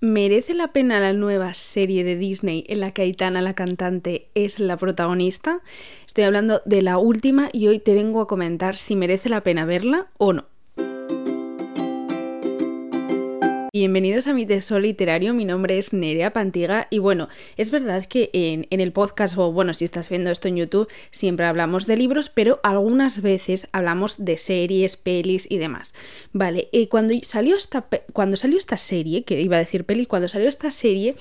¿Merece la pena la nueva serie de Disney en la que Aitana, la cantante, es la protagonista? Estoy hablando de la última y hoy te vengo a comentar si merece la pena verla o no. Bienvenidos a mi tesoro literario, mi nombre es Nerea Pantiga y bueno, es verdad que en, el podcast o bueno, si estás viendo esto en YouTube, siempre hablamos de libros, pero algunas veces hablamos de series, pelis y demás. Vale, y cuando salió esta, cuando salió esta serie, que iba a decir peli, cuando salió esta serie,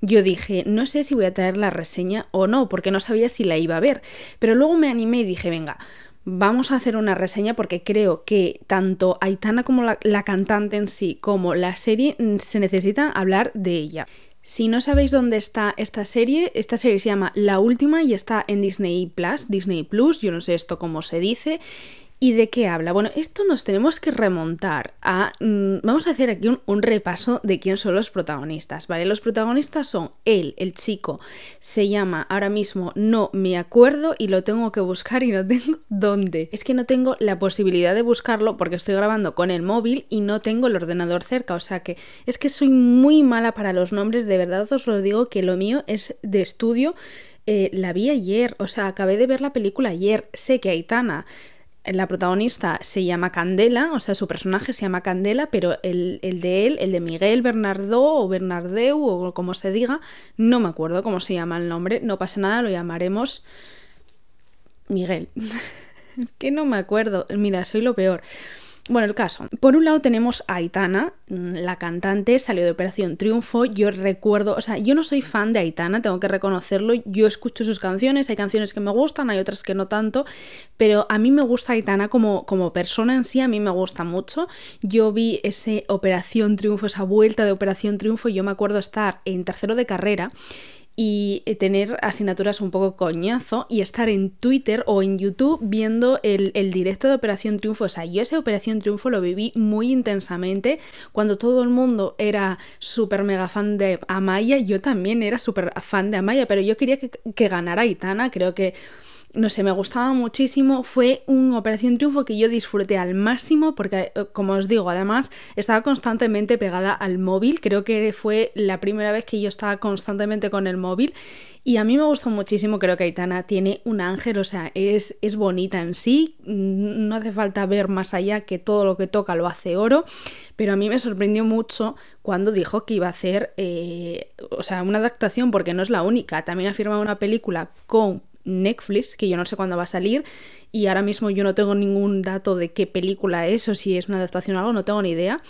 yo dije, no sé si voy a traer la reseña o no, porque no sabía si la iba a ver, pero luego me animé y dije, venga, vamos a hacer una reseña porque creo que tanto Aitana como la, cantante en sí como la serie mm, se necesitan hablar de ella. Si no sabéis dónde está esta serie, esta serie se llama La Última y está en Disney Plus, Disney Plus, yo no sé esto cómo se dice, ¿Y de qué habla? Bueno, esto nos tenemos que remontar a... Mm, vamos a hacer aquí un, repaso de quién son los protagonistas, ¿vale? Los protagonistas son él, el chico, se llama ahora mismo no me acuerdo y lo tengo que buscar y no tengo dónde. Es que no tengo la posibilidad de buscarlo porque estoy grabando con el móvil y no tengo el ordenador cerca, o sea que es que soy muy mala para los nombres, de verdad os lo digo que lo mío es de estudio. Eh, la vi ayer, o sea, acabé de ver la película ayer, sé que Aitana la protagonista se llama Candela, o sea, su personaje se llama Candela, pero el, de él, el de Miguel Bernardo o Bernardeu o como se diga, no me acuerdo cómo se llama el nombre, no pasa nada, lo llamaremos Miguel. que no me acuerdo, mira, soy lo peor. Bueno, el caso. Por un lado tenemos a Aitana, mm, la cantante, salió de Operación Triunfo. Yo recuerdo, o sea, yo no soy fan de Aitana, tengo que reconocerlo. Yo escucho sus canciones, hay canciones que me gustan, hay otras que no tanto, pero a mí me gusta Aitana como, como persona en sí, a mí me gusta mucho. Yo vi ese Operación Triunfo, esa vuelta de Operación Triunfo, y yo me acuerdo estar en tercero de carrera y eh, tener asignaturas un poco coñazo y estar en Twitter o en YouTube viendo el, directo de Operación Triunfo. O sea, yo ese Operación Triunfo lo viví muy intensamente cuando todo el mundo era súper mega fan de Amaya. Yo también era súper fan de Amaya, pero yo quería que, que ganara Itana. Creo que no sé, me gustaba muchísimo. Fue una Operación Triunfo que yo disfruté al máximo porque, eh, como os digo, además estaba constantemente pegada al móvil. Creo que fue la primera vez que yo estaba constantemente con el móvil. Y a mí me gustó muchísimo, creo que Aitana tiene un ángel, o sea, es, es bonita en sí, no hace falta ver más allá que todo lo que toca lo hace oro, pero a mí me sorprendió mucho cuando dijo que iba a hacer, eh, o sea, una adaptación, porque no es la única, también ha firmado una película con Netflix, que yo no sé cuándo va a salir y ahora mismo yo no tengo ningún dato de qué película es o si es una adaptación o algo, no tengo ni idea.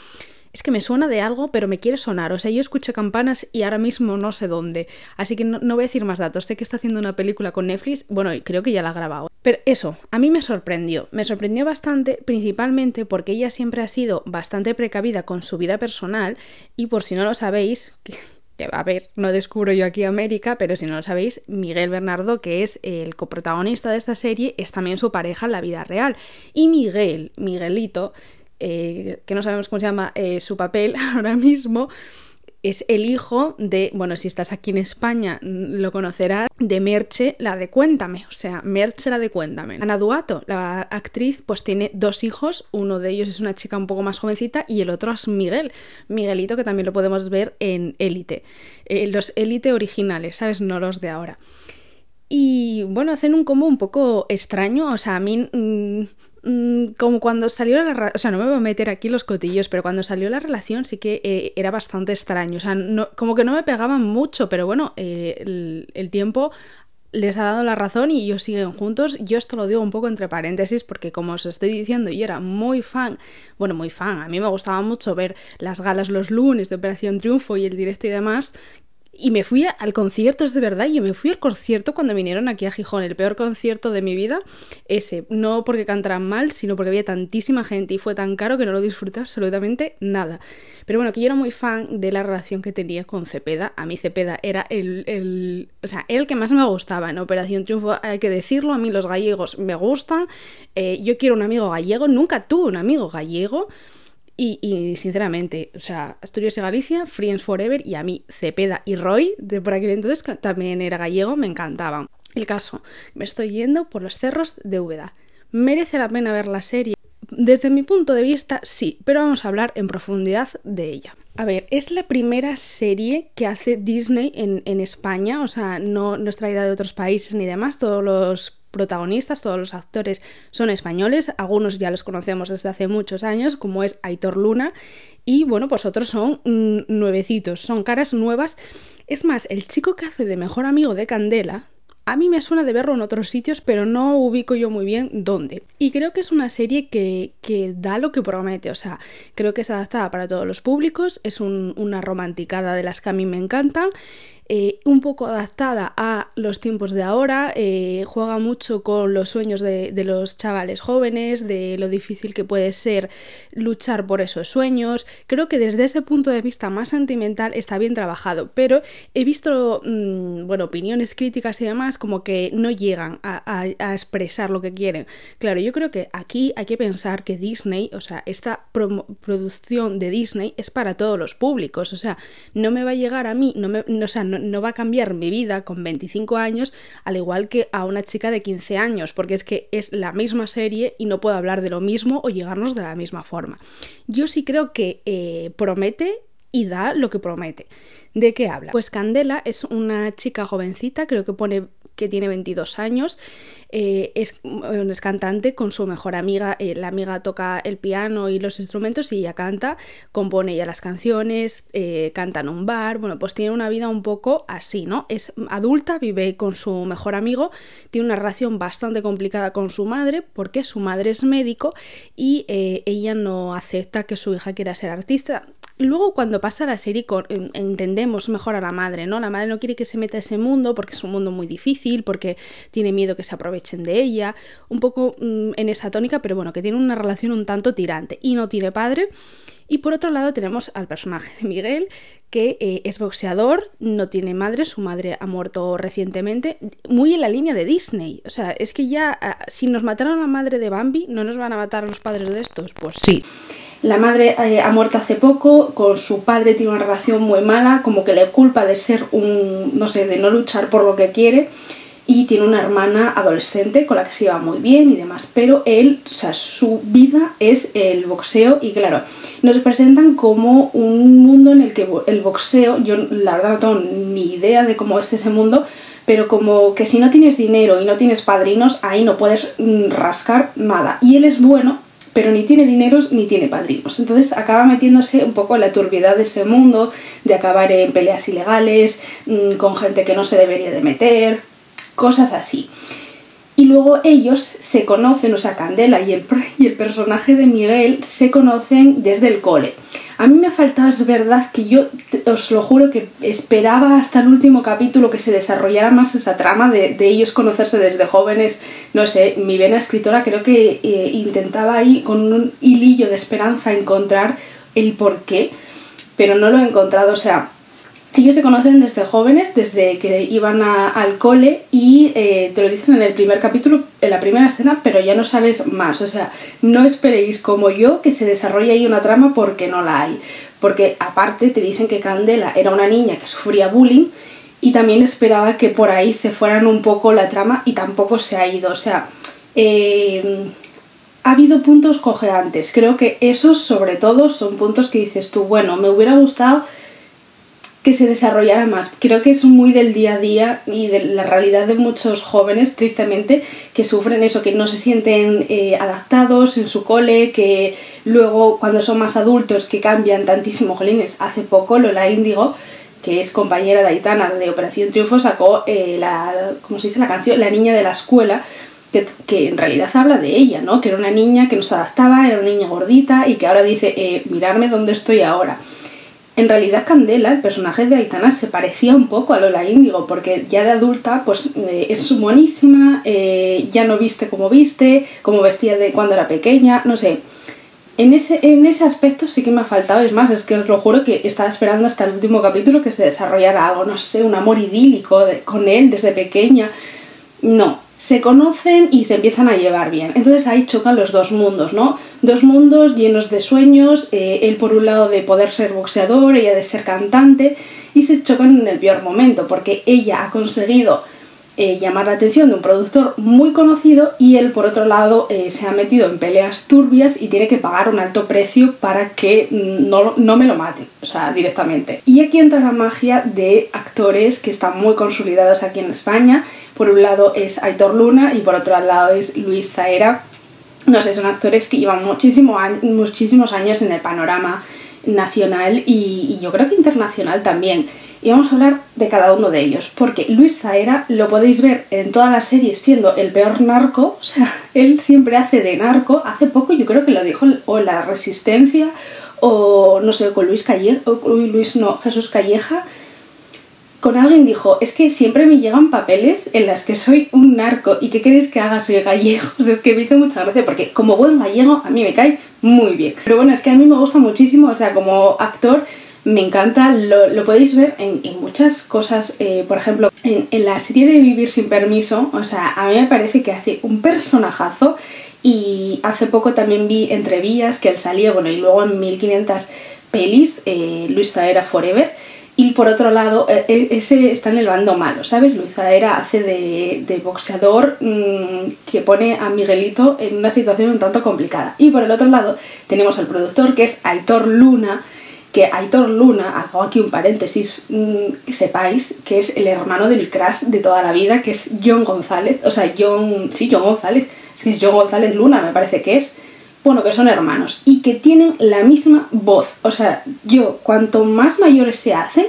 Es que me suena de algo, pero me quiere sonar. O sea, yo escuché campanas y ahora mismo no sé dónde. Así que no, voy a decir más datos. Sé que está haciendo una película con Netflix. Bueno, creo que ya la ha grabado. Pero eso, a mí me sorprendió. Me sorprendió bastante, principalmente porque ella siempre ha sido bastante precavida con su vida personal. Y por si no lo sabéis, a ver, no descubro yo aquí América, pero si no lo sabéis, Miguel Bernardo, que es el coprotagonista de esta serie, es también su pareja en la vida real. Y Miguel, Miguelito, eh, que no sabemos cómo se llama eh, su papel ahora mismo, es el hijo de, bueno, si estás aquí en España mm, lo conocerás, de Merche, la de Cuéntame, o sea, Merche, la de Cuéntame. Ana Duato, la actriz, pues tiene dos hijos, uno de ellos es una chica un poco más jovencita y el otro es Miguel, Miguelito, que también lo podemos ver en Élite, eh, los Élite originales, ¿sabes? No los de ahora. Y bueno, hacen un combo un poco extraño, o sea, a mí... Mm, Mm, como cuando salió la... O sea, no me voy a meter aquí los cotillos, pero cuando salió la relación sí que eh, era bastante extraño. O sea, no, como que no me pegaban mucho, pero bueno, eh, el, tiempo les ha dado la razón y ellos siguen juntos. Yo esto lo digo un poco entre paréntesis porque como os estoy diciendo, yo era muy fan, bueno, muy fan, a mí me gustaba mucho ver las galas los lunes de Operación Triunfo y el directo y demás, y me fui al concierto, es de verdad, yo me fui al concierto cuando vinieron aquí a Gijón, el peor concierto de mi vida, ese, no porque cantaran mal, sino porque había tantísima gente y fue tan caro que no lo disfruté absolutamente nada. Pero bueno, que yo era muy fan de la relación que tenía con Cepeda, a mí Cepeda era el, el o sea, el que más me gustaba en Operación Triunfo, hay que decirlo, a mí los gallegos me gustan, eh, yo quiero un amigo gallego, nunca tuve un amigo gallego, y, sinceramente, o sea, Asturias y Galicia, Friends Forever y a mí Cepeda y Roy, de por aquel entonces también era gallego, me encantaban. El caso, me estoy yendo por los cerros de Úbeda. Merece la pena ver la serie desde mi punto de vista sí, pero vamos a hablar en profundidad de ella. A ver, es la primera serie que hace Disney en, España, o sea, no, no es traída de otros países ni demás, todos los protagonistas, todos los actores son españoles, algunos ya los conocemos desde hace muchos años, como es Aitor Luna, y bueno, pues otros son mm, nuevecitos, son caras nuevas. Es más, el chico que hace de mejor amigo de Candela, a mí me suena de verlo en otros sitios, pero no ubico yo muy bien dónde. Y creo que es una serie que, que da lo que promete, o sea, creo que es adaptada para todos los públicos, es una romanticada de las que a mí me encantan eh, un poco adaptada a los tiempos de ahora, eh, juega mucho con los sueños de, los chavales jóvenes, de lo difícil que puede ser luchar por esos sueños. Creo que desde ese punto de vista más sentimental está bien trabajado, pero he visto, mm, bueno, opiniones críticas y demás como que no llegan a, expresar lo que quieren. Claro, yo creo que aquí hay que pensar que Disney, o sea, esta producción de Disney es para todos los públicos, o sea, no me va a llegar a mí, no me, o sea, no, va a cambiar mi vida con 25 años al igual que a una chica de 15 años, porque es que es la misma serie y no puedo hablar de lo mismo o llegarnos de la misma forma. Yo sí creo que eh, promete y da lo que promete. ¿De qué habla? Pues Candela es una chica jovencita, creo que pone que tiene 22 años, eh, es, es, cantante con su mejor amiga, eh, la amiga toca el piano y los instrumentos y ella canta, compone ella las canciones, eh, canta en un bar, bueno, pues tiene una vida un poco así, ¿no? Es adulta, vive con su mejor amigo, tiene una relación bastante complicada con su madre porque su madre es médico y ella no acepta que su hija quiera ser artista. Luego cuando pasa la serie entendemos mejor a la madre, ¿no? La madre no quiere que se meta a ese mundo porque es un mundo muy difícil, porque tiene miedo que se aprovechen de ella, un poco mm, en esa tónica, pero bueno, que tiene una relación un tanto tirante y no tiene padre. Y por otro lado tenemos al personaje de Miguel, que eh, es boxeador, no tiene madre, su madre ha muerto recientemente, muy en la línea de Disney. O sea, es que ya, ah, si nos mataron a la madre de Bambi, ¿no nos van a matar a los padres de estos? Pues sí. La madre eh, ha muerto hace poco, con su padre tiene una relación muy mala, como que le culpa de ser un, no sé, de no luchar por lo que quiere y tiene una hermana adolescente con la que se lleva muy bien y demás, pero él, o sea, su vida es el boxeo y claro, nos presentan como un mundo en el que el boxeo, yo la verdad no tengo ni idea de cómo es ese mundo, pero como que si no tienes dinero y no tienes padrinos, ahí no puedes mm, rascar nada. Y él es bueno pero ni tiene dineros ni tiene padrinos. Entonces acaba metiéndose un poco en la turbidez de ese mundo, de acabar en peleas ilegales, mm, con gente que no se debería de meter, cosas así. Y luego ellos se conocen, o sea, Candela y el, y el personaje de Miguel se conocen desde el cole. A mí me ha faltado, es verdad, que yo os lo juro que esperaba hasta el último capítulo que se desarrollara más esa trama de, ellos conocerse desde jóvenes. No sé, mi vena escritora creo que eh, intentaba ahí con un hilillo de esperanza encontrar el porqué, pero no lo he encontrado. O sea, ellos se conocen desde jóvenes, desde que iban al cole y eh, te lo dicen en el primer capítulo, en la primera escena, pero ya no sabes más. O sea, no esperéis como yo que se desarrolle ahí una trama porque no la hay. Porque aparte te dicen que Candela era una niña que sufría bullying y también esperaba que por ahí se fueran un poco la trama y tampoco se ha ido. O sea, eh, ha habido puntos cojeantes. Creo que esos sobre todo son puntos que dices tú, bueno, me hubiera gustado que se desarrollara más. Creo que es muy del día a día y de la realidad de muchos jóvenes, tristemente, que sufren eso, que no se sienten eh, adaptados en su cole, que luego cuando son más adultos que cambian tantísimo. Jolines, hace poco Lola Índigo, que es compañera de de Operación Triunfo, sacó eh, la, ¿cómo se dice la canción? La niña de la escuela, que, que, en realidad habla de ella, ¿no? Que era una niña que no se adaptaba, era una niña gordita y que ahora dice, eh, mirarme dónde estoy ahora. En realidad Candela, el personaje de Aitana, se parecía un poco a Lola Índigo, porque ya de adulta pues eh, es buenísima, eh, ya no viste como viste, como vestía de cuando era pequeña, no sé. En ese, en ese aspecto sí que me ha faltado, es más, es que os lo juro que estaba esperando hasta el último capítulo que se desarrollara algo, no sé, un amor idílico con él desde pequeña. No, se conocen y se empiezan a llevar bien. Entonces ahí chocan los dos mundos, ¿no? Dos mundos llenos de sueños, eh, él por un lado de poder ser boxeador, ella de ser cantante, y se chocan en el peor momento, porque ella ha conseguido eh, llamar la atención de un productor muy conocido y él por otro lado eh, se ha metido en peleas turbias y tiene que pagar un alto precio para que no, no, me lo mate, o sea, directamente. Y aquí entra la magia de actores que están muy consolidados aquí en España. Por un lado es Aitor Luna y por otro lado es Luis Zaera. No sé, son actores que llevan muchísimo muchísimos años en el panorama nacional y, yo creo que internacional también. Y vamos a hablar de cada uno de ellos, porque Luis Zaera lo podéis ver en todas las series siendo el peor narco, o sea, él siempre hace de narco. Hace poco yo creo que lo dijo o La Resistencia o no sé, con Luis Calleja, o Luis no, Jesús Calleja, con alguien dijo, es que siempre me llegan papeles en las que soy un narco y ¿qué queréis que haga? Soy gallego. es que me hizo mucha gracia porque como buen gallego a mí me cae muy bien. Pero bueno, es que a mí me gusta muchísimo, o sea, como actor me encanta, lo, podéis ver en, muchas cosas, eh, por ejemplo, en, la serie de Vivir sin permiso, o sea, a mí me parece que hace un personajazo y hace poco también vi Entrevías que él salía, bueno, y luego en 1500 pelis, eh, Luis Zaera Forever, y por otro lado, e, e, ese está en el bando malo, ¿sabes? Luis Zaera hace de, boxeador mm, que pone a Miguelito en una situación un tanto complicada. Y por el otro lado tenemos al productor que es Aitor Luna, que Aitor Luna, hago aquí un paréntesis, mm, que sepáis que es el hermano del crash de toda la vida, que es John González, o sea, John, sí, John González, es que es John González Luna, me parece que es bueno, que son hermanos y que tienen la misma voz. O sea, yo, cuanto más mayores se hacen,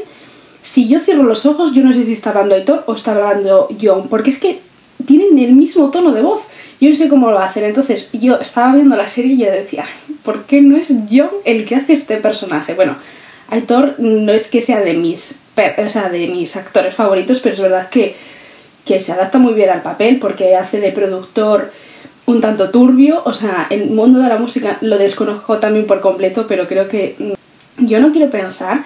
si yo cierro los ojos, yo no sé si está hablando Aitor o está hablando John, porque es que tienen el mismo tono de voz. Yo no sé cómo lo hacen. Entonces, yo estaba viendo la serie y yo decía, ¿por qué no es John el que hace este personaje? Bueno, Aitor no es que sea de mis, o sea, de mis actores favoritos, pero es verdad que, que se adapta muy bien al papel porque hace de productor un tanto turbio, o sea, el mundo de la música lo desconozco también por completo, pero creo que mm, yo no quiero pensar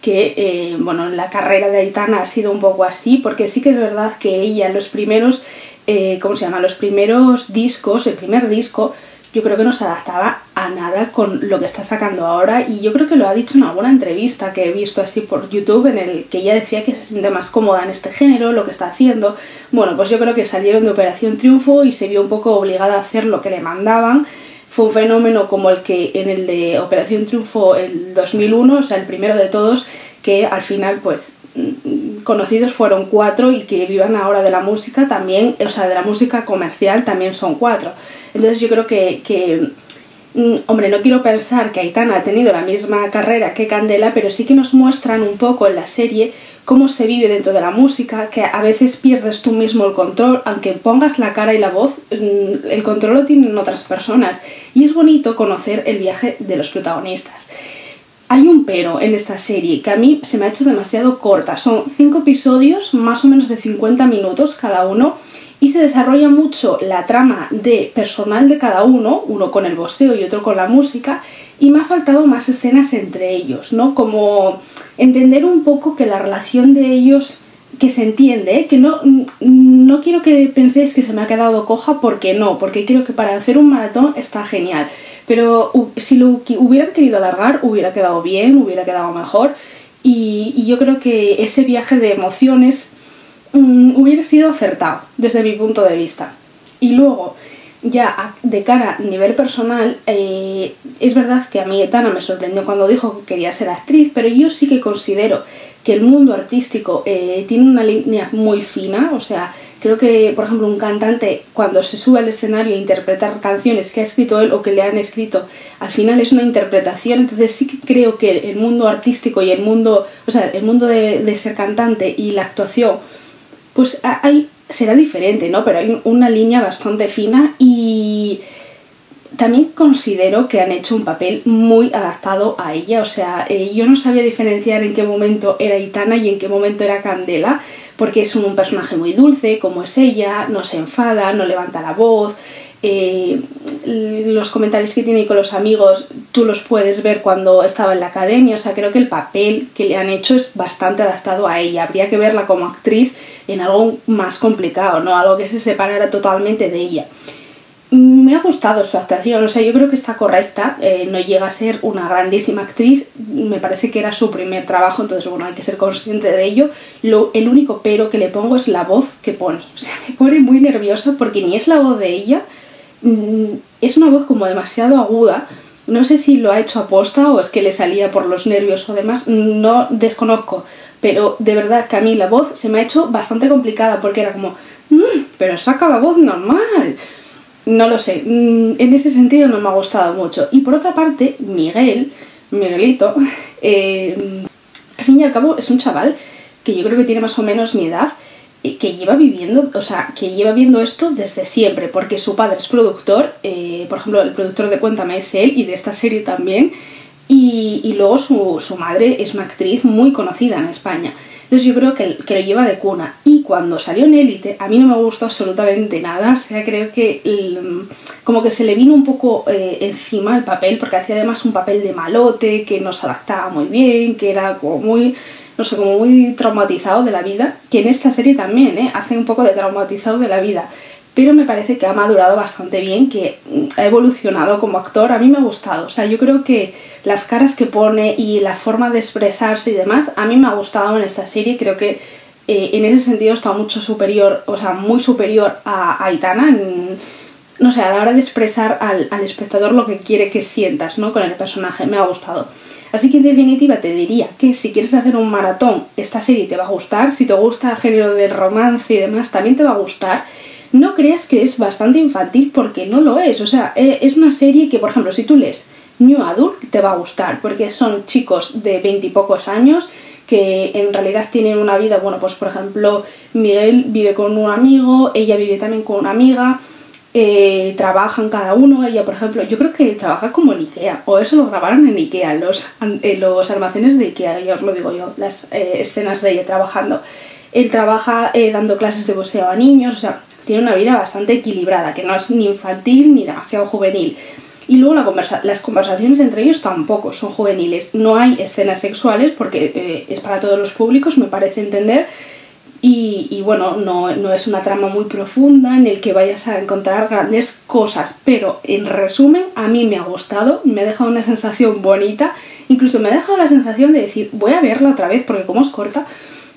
que, eh, bueno, la carrera de Aitana ha sido un poco así, porque sí que es verdad que ella, los primeros, eh, ¿cómo se llama? Los primeros discos, el primer disco, yo creo que no se adaptaba a nada con lo que está sacando ahora y yo creo que lo ha dicho en alguna entrevista que he visto así por YouTube en el que ella decía que se siente más cómoda en este género, lo que está haciendo. Bueno, pues yo creo que salieron de Operación Triunfo y se vio un poco obligada a hacer lo que le mandaban. Fue un fenómeno como el que en el de Operación Triunfo el 2001, o sea, el primero de todos, que al final pues conocidos fueron cuatro y que vivan ahora de la música también, o sea, de la música comercial también son cuatro. Entonces yo creo que, mm, hombre, no quiero pensar que Aitana ha tenido la misma carrera que Candela, pero sí que nos muestran un poco en la serie cómo se vive dentro de la música, que a veces pierdes tú mismo el control, aunque pongas la cara y la voz, mm, el control lo tienen otras personas. Y es bonito conocer el viaje de los protagonistas. Hay un pero en esta serie que a mí se me ha hecho demasiado corta. Son cinco episodios, más o menos de 50 minutos cada uno, y se desarrolla mucho la trama de personal de cada uno, uno con el boxeo y otro con la música, y me ha faltado más escenas entre ellos, ¿no? Como entender un poco que la relación de ellos que se entiende, ¿eh? que no, no quiero que penséis que se me ha quedado coja porque no, porque creo que para hacer un maratón está genial pero si lo hubieran querido alargar, hubiera quedado bien, hubiera quedado mejor. Y, yo creo que ese viaje de emociones mm, hubiera sido acertado desde mi punto de vista. Y luego, ya de cara a nivel personal, eh, es verdad que a mí Etana me sorprendió cuando dijo que quería ser actriz, pero yo sí que considero que el mundo artístico eh, tiene una línea muy fina, o sea, Creo que, por ejemplo, un cantante cuando se sube al escenario a interpretar canciones que ha escrito él o que le han escrito, al final es una interpretación, entonces sí que creo que el mundo artístico y el mundo, o sea, el mundo de, ser cantante y la actuación, pues hay, será diferente, ¿no? Pero hay una línea bastante fina y también considero que han hecho un papel muy adaptado a ella, o sea, eh, yo no sabía diferenciar en qué momento era Itana y en qué momento era Candela, porque es un personaje muy dulce, como es ella, no se enfada, no levanta la voz, eh, los comentarios que tiene con los amigos tú los puedes ver cuando estaba en la academia, o sea, creo que el papel que le han hecho es bastante adaptado a ella, habría que verla como actriz en algo más complicado, ¿no? Algo que se separara totalmente de ella. Me ha gustado su actuación, o sea, yo creo que está correcta, eh, no llega a ser una grandísima actriz, me parece que era su primer trabajo, entonces bueno, hay que ser consciente de ello. Lo, el único pero que le pongo es la voz que pone, o sea, me pone muy nerviosa porque ni es la voz de ella, mm, es una voz como demasiado aguda, no sé si lo ha hecho a posta o es que le salía por los nervios o demás, no desconozco, pero de verdad que a mí la voz se me ha hecho bastante complicada porque era como, mm, pero saca la voz normal no lo sé, mm, en ese sentido no me ha gustado mucho. Y por otra parte, Miguel, Miguelito, eh, al fin y al cabo es un chaval que yo creo que tiene más o menos mi edad, que lleva viviendo, o sea, que lleva viendo esto desde siempre, porque su padre es productor, eh, por ejemplo, el productor de Cuéntame es él y de esta serie también, y, y luego su, su madre es una actriz muy conocida en España. Entonces yo creo que, que, lo lleva de cuna. Y cuando salió en Élite, a mí no me gustó absolutamente nada. O sea, creo que como que se le vino un poco eh, encima el papel, porque hacía además un papel de malote, que no se adaptaba muy bien, que era como muy, no sé, como muy traumatizado de la vida. Que en esta serie también, ¿eh? Hace un poco de traumatizado de la vida pero me parece que ha madurado bastante bien, que ha evolucionado como actor, a mí me ha gustado, o sea, yo creo que las caras que pone y la forma de expresarse y demás, a mí me ha gustado en esta serie, creo que eh, en ese sentido está mucho superior, o sea, muy superior a, Aitana, no sé, a la hora de expresar al, al, espectador lo que quiere que sientas, ¿no? Con el personaje, me ha gustado. Así que en definitiva te diría que si quieres hacer un maratón, esta serie te va a gustar, si te gusta el género del romance y demás, también te va a gustar no creas que es bastante infantil porque no lo es. O sea, eh, es una serie que, por ejemplo, si tú lees New Adult, te va a gustar porque son chicos de veintipocos años que en realidad tienen una vida, bueno, pues por ejemplo, Miguel vive con un amigo, ella vive también con una amiga, eh, trabajan cada uno, ella por ejemplo, yo creo que trabaja como en Ikea, o eso lo grabaron en Ikea, los, en los almacenes de Ikea, ya os lo digo yo, las eh, escenas de ella trabajando. Él trabaja dando clases de boxeo a niños, o sea, tiene una vida bastante equilibrada, que no es ni infantil ni demasiado juvenil. Y luego las conversaciones entre ellos tampoco son juveniles. No hay escenas sexuales porque eh, es para todos los públicos, me parece entender. Y, bueno, no, no, es una trama muy profunda en el que vayas a encontrar grandes cosas. Pero en resumen, a mí me ha gustado, me ha dejado una sensación bonita. Incluso me ha dejado la sensación de decir, voy a verla otra vez porque como es corta,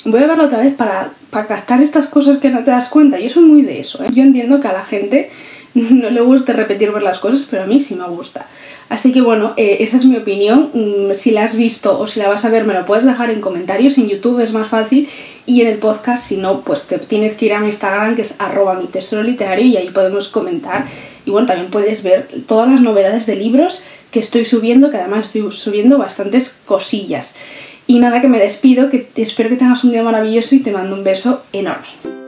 voy a verla otra vez para, para captar estas cosas que no te das cuenta. Yo soy muy de eso. ¿eh? Yo entiendo que a la gente no le guste repetir ver las cosas, pero a mí sí me gusta. Así que bueno, eh, esa es mi opinión. Mm, si la has visto o si la vas a ver, me lo puedes dejar en comentarios. En YouTube es más fácil y en el podcast, si no, pues te tienes que ir a mi Instagram, que es arroba mi tesoro literario, y ahí podemos comentar. Y bueno, también puedes ver todas las novedades de libros que estoy subiendo, que además estoy subiendo bastantes cosillas. Y nada, que me despido, que espero que tengas un día maravilloso y te mando un beso enorme.